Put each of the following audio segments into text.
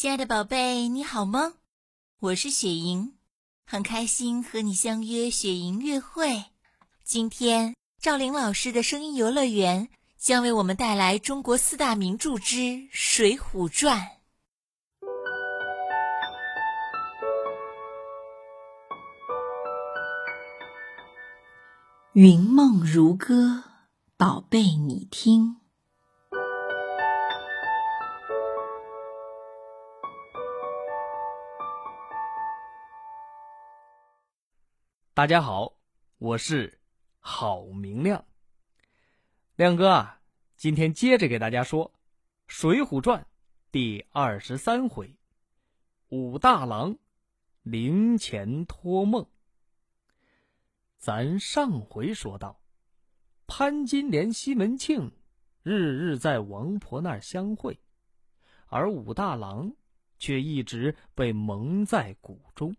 亲爱的宝贝，你好吗？我是雪莹，很开心和你相约雪莹乐会。今天赵玲老师的声音游乐园将为我们带来中国四大名著之《水浒传》。云梦如歌，宝贝你听。大家好，我是郝明亮。亮哥啊，今天接着给大家说《水浒传》第二十三回：武大郎灵前托梦。咱上回说到，潘金莲、西门庆日日在王婆那儿相会，而武大郎却一直被蒙在鼓中。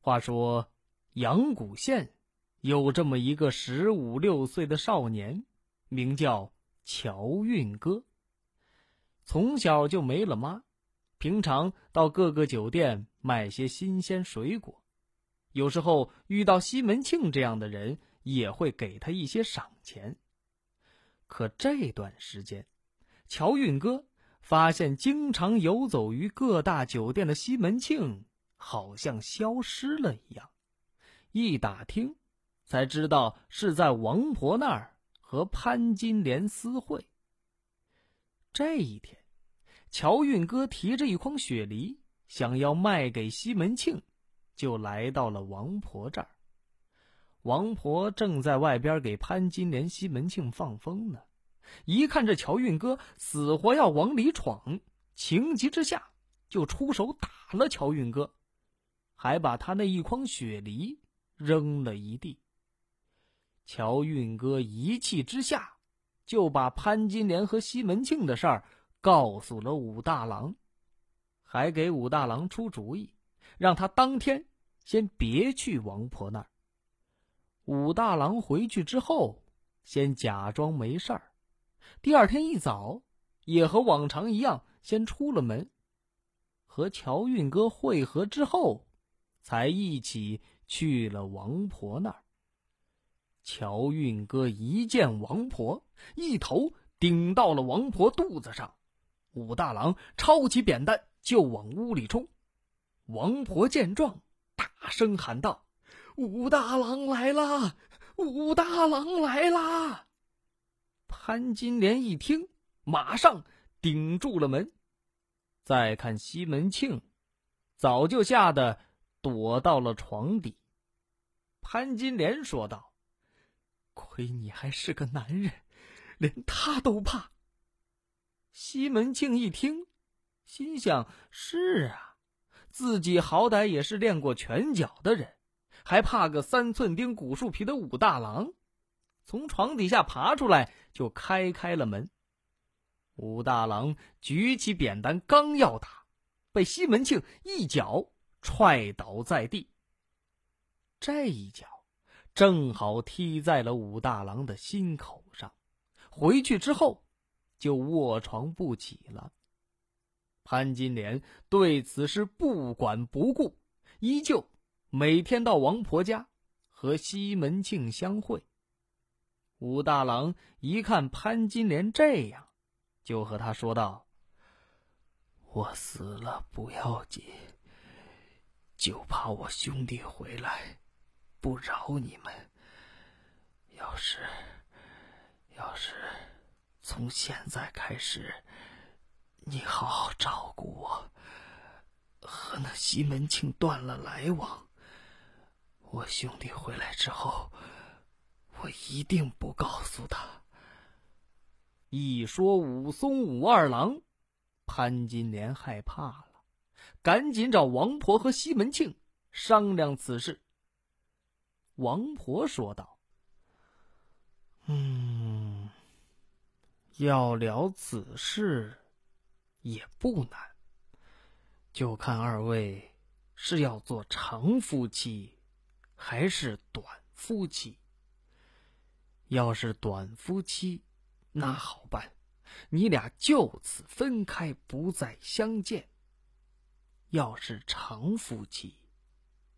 话说。阳谷县有这么一个十五六岁的少年，名叫乔运哥。从小就没了妈，平常到各个酒店买些新鲜水果，有时候遇到西门庆这样的人，也会给他一些赏钱。可这段时间，乔运哥发现，经常游走于各大酒店的西门庆，好像消失了一样。一打听，才知道是在王婆那儿和潘金莲私会。这一天，乔运哥提着一筐雪梨，想要卖给西门庆，就来到了王婆这儿。王婆正在外边给潘金莲、西门庆放风呢，一看这乔运哥死活要往里闯，情急之下就出手打了乔运哥，还把他那一筐雪梨。扔了一地。乔运哥一气之下，就把潘金莲和西门庆的事儿告诉了武大郎，还给武大郎出主意，让他当天先别去王婆那儿。武大郎回去之后，先假装没事儿，第二天一早，也和往常一样，先出了门，和乔运哥会合之后，才一起。去了王婆那儿，乔运哥一见王婆，一头顶到了王婆肚子上。武大郎抄起扁担就往屋里冲。王婆见状，大声喊道：“武大郎来啦！武大郎来啦！”潘金莲一听，马上顶住了门。再看西门庆，早就吓得躲到了床底。潘金莲说道：“亏你还是个男人，连他都怕。”西门庆一听，心想：“是啊，自己好歹也是练过拳脚的人，还怕个三寸丁、古树皮的武大郎？”从床底下爬出来，就开开了门。武大郎举起扁担，刚要打，被西门庆一脚踹倒在地。这一脚，正好踢在了武大郎的心口上。回去之后，就卧床不起了。潘金莲对此事不管不顾，依旧每天到王婆家和西门庆相会。武大郎一看潘金莲这样，就和他说道：“我死了不要紧，就怕我兄弟回来。”不饶你们！要是，要是从现在开始，你好好照顾我，和那西门庆断了来往，我兄弟回来之后，我一定不告诉他。一说武松、武二郎，潘金莲害怕了，赶紧找王婆和西门庆商量此事。王婆说道：“嗯，要了此事也不难，就看二位是要做长夫妻，还是短夫妻。要是短夫妻，那好办，你俩就此分开，不再相见。要是长夫妻，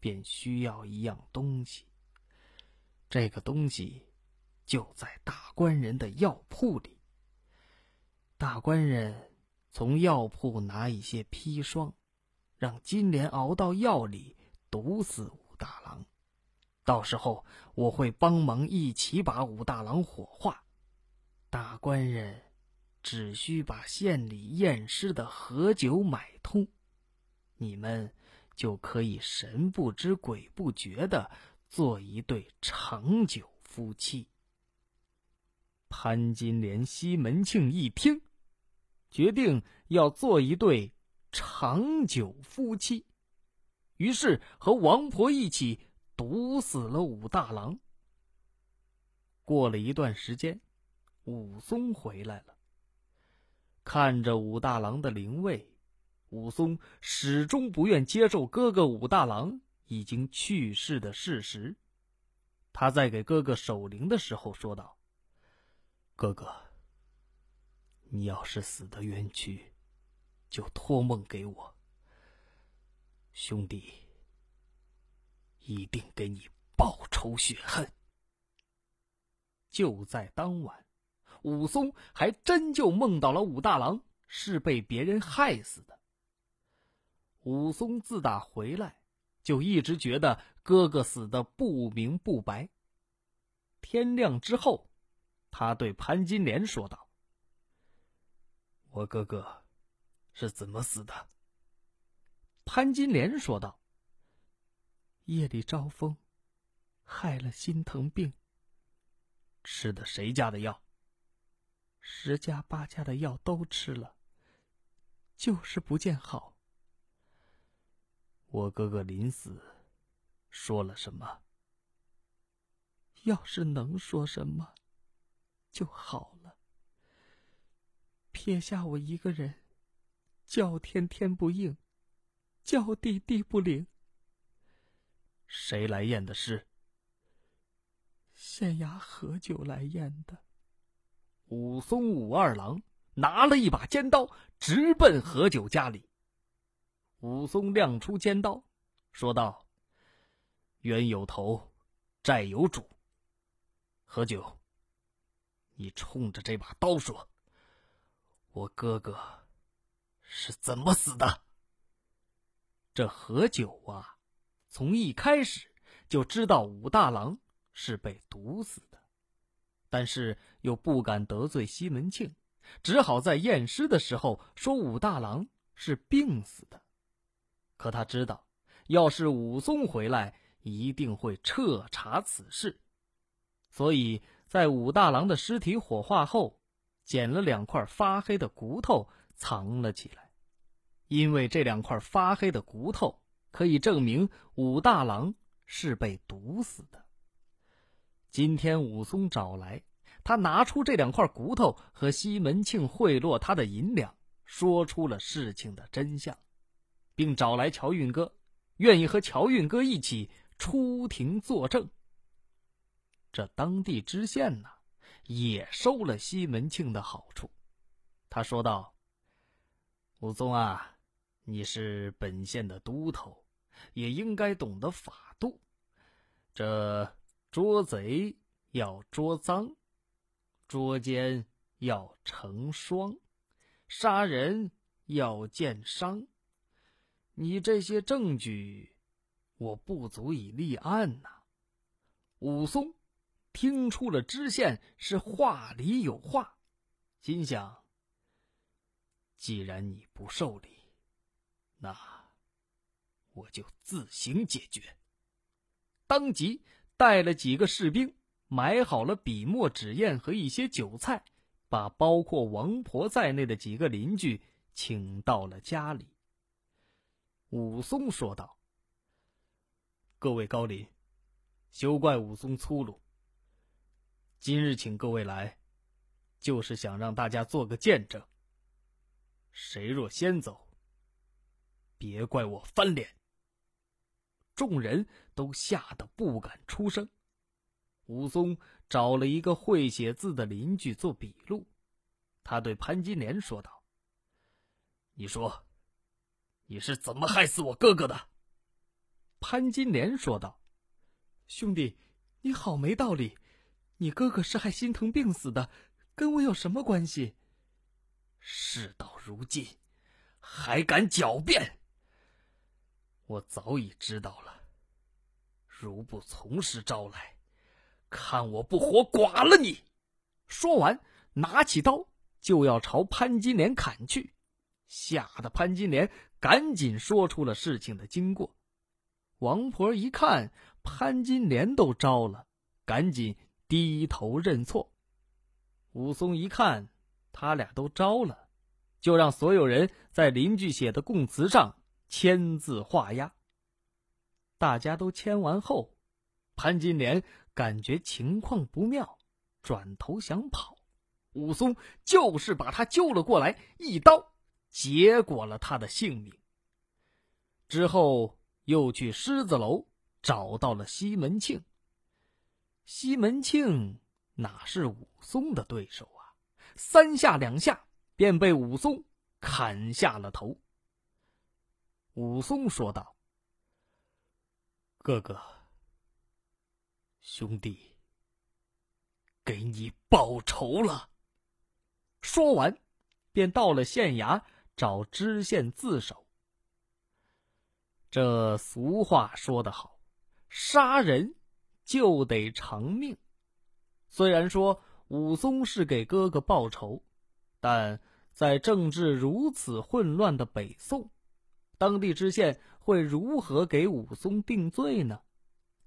便需要一样东西。这个东西就在大官人的药铺里。大官人从药铺拿一些砒霜，让金莲熬到药里，毒死武大郎。到时候我会帮忙一起把武大郎火化。大官人只需把县里验尸的河酒买通，你们就可以神不知鬼不觉的做一对长久夫妻。潘金莲、西门庆一听。决定要做一对长久夫妻，于是和王婆一起毒死了武大郎。过了一段时间，武松回来了。看着武大郎的灵位，武松始终不愿接受哥哥武大郎已经去世的事实。他在给哥哥守灵的时候说道：“哥哥。”你要是死的冤屈，就托梦给我，兄弟一定给你报仇雪恨。就在当晚，武松还真就梦到了武大郎是被别人害死的。武松自打回来，就一直觉得哥哥死的不明不白。天亮之后，他对潘金莲说道。我哥哥是怎么死的？潘金莲说道：“夜里招风，害了心疼病。吃的谁家的药？十家八家的药都吃了，就是不见好。我哥哥临死说了什么？要是能说什么，就好了。”撇下我一个人，叫天天不应，叫地地不灵。谁来验的尸？县衙何九来验的。武松武二郎拿了一把尖刀，直奔何九家里。武松亮出尖刀，说道：“冤有头，债有主。何九，你冲着这把刀说。”我哥哥是怎么死的？这何九啊，从一开始就知道武大郎是被毒死的，但是又不敢得罪西门庆，只好在验尸的时候说武大郎是病死的。可他知道，要是武松回来，一定会彻查此事，所以在武大郎的尸体火化后。捡了两块发黑的骨头藏了起来，因为这两块发黑的骨头可以证明武大郎是被毒死的。今天武松找来，他拿出这两块骨头和西门庆贿赂他的银两，说出了事情的真相，并找来乔运哥，愿意和乔运哥一起出庭作证。这当地知县呢？也收了西门庆的好处，他说道：“武松啊，你是本县的都头，也应该懂得法度。这捉贼要捉赃，捉奸要成双，杀人要见伤。你这些证据，我不足以立案呐。”武松。听出了知县是话里有话，心想：既然你不受理，那我就自行解决。当即带了几个士兵，买好了笔墨纸砚和一些酒菜，把包括王婆在内的几个邻居请到了家里。武松说道：“各位高邻，休怪武松粗鲁。”今日请各位来，就是想让大家做个见证。谁若先走，别怪我翻脸。众人都吓得不敢出声。武松找了一个会写字的邻居做笔录，他对潘金莲说道：“你说，你是怎么害死我哥哥的？”潘金莲说道：“兄弟，你好没道理！你哥哥是害心疼病死的，跟我有什么关系？事到如今，还敢狡辩？我早已知道了，如不从实招来，看我不活剐了你！”说完，拿起刀就要朝潘金莲砍去，吓得潘金莲赶紧说出了事情的经过。王婆一看潘金莲都招了，赶紧低头认错。武松一看他俩都招了，就让所有人在邻居写的供词上签字画押。大家都签完后，潘金莲感觉情况不妙，转头想跑，武松就是把他揪了过来，一刀结果了他的性命。之后。又去狮子楼找到了西门庆。西门庆哪是武松的对手啊？三下两下便被武松砍下了头。武松说道：“哥哥，兄弟，给你报仇了。”说完，便到了县衙找知县自首。这俗话说得好，杀人就得偿命。虽然说武松是给哥哥报仇，但在政治如此混乱的北宋，当地知县会如何给武松定罪呢？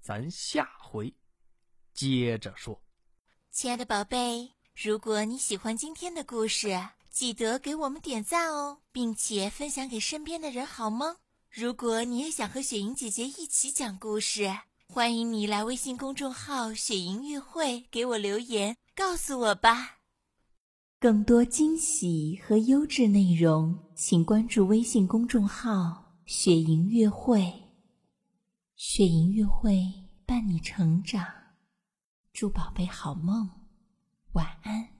咱下回接着说。亲爱的宝贝，如果你喜欢今天的故事，记得给我们点赞哦，并且分享给身边的人，好吗？如果你也想和雪莹姐姐一起讲故事，欢迎你来微信公众号“雪莹乐会”给我留言，告诉我吧。更多惊喜和优质内容，请关注微信公众号“雪莹乐会”。雪莹乐会伴你成长，祝宝贝好梦，晚安。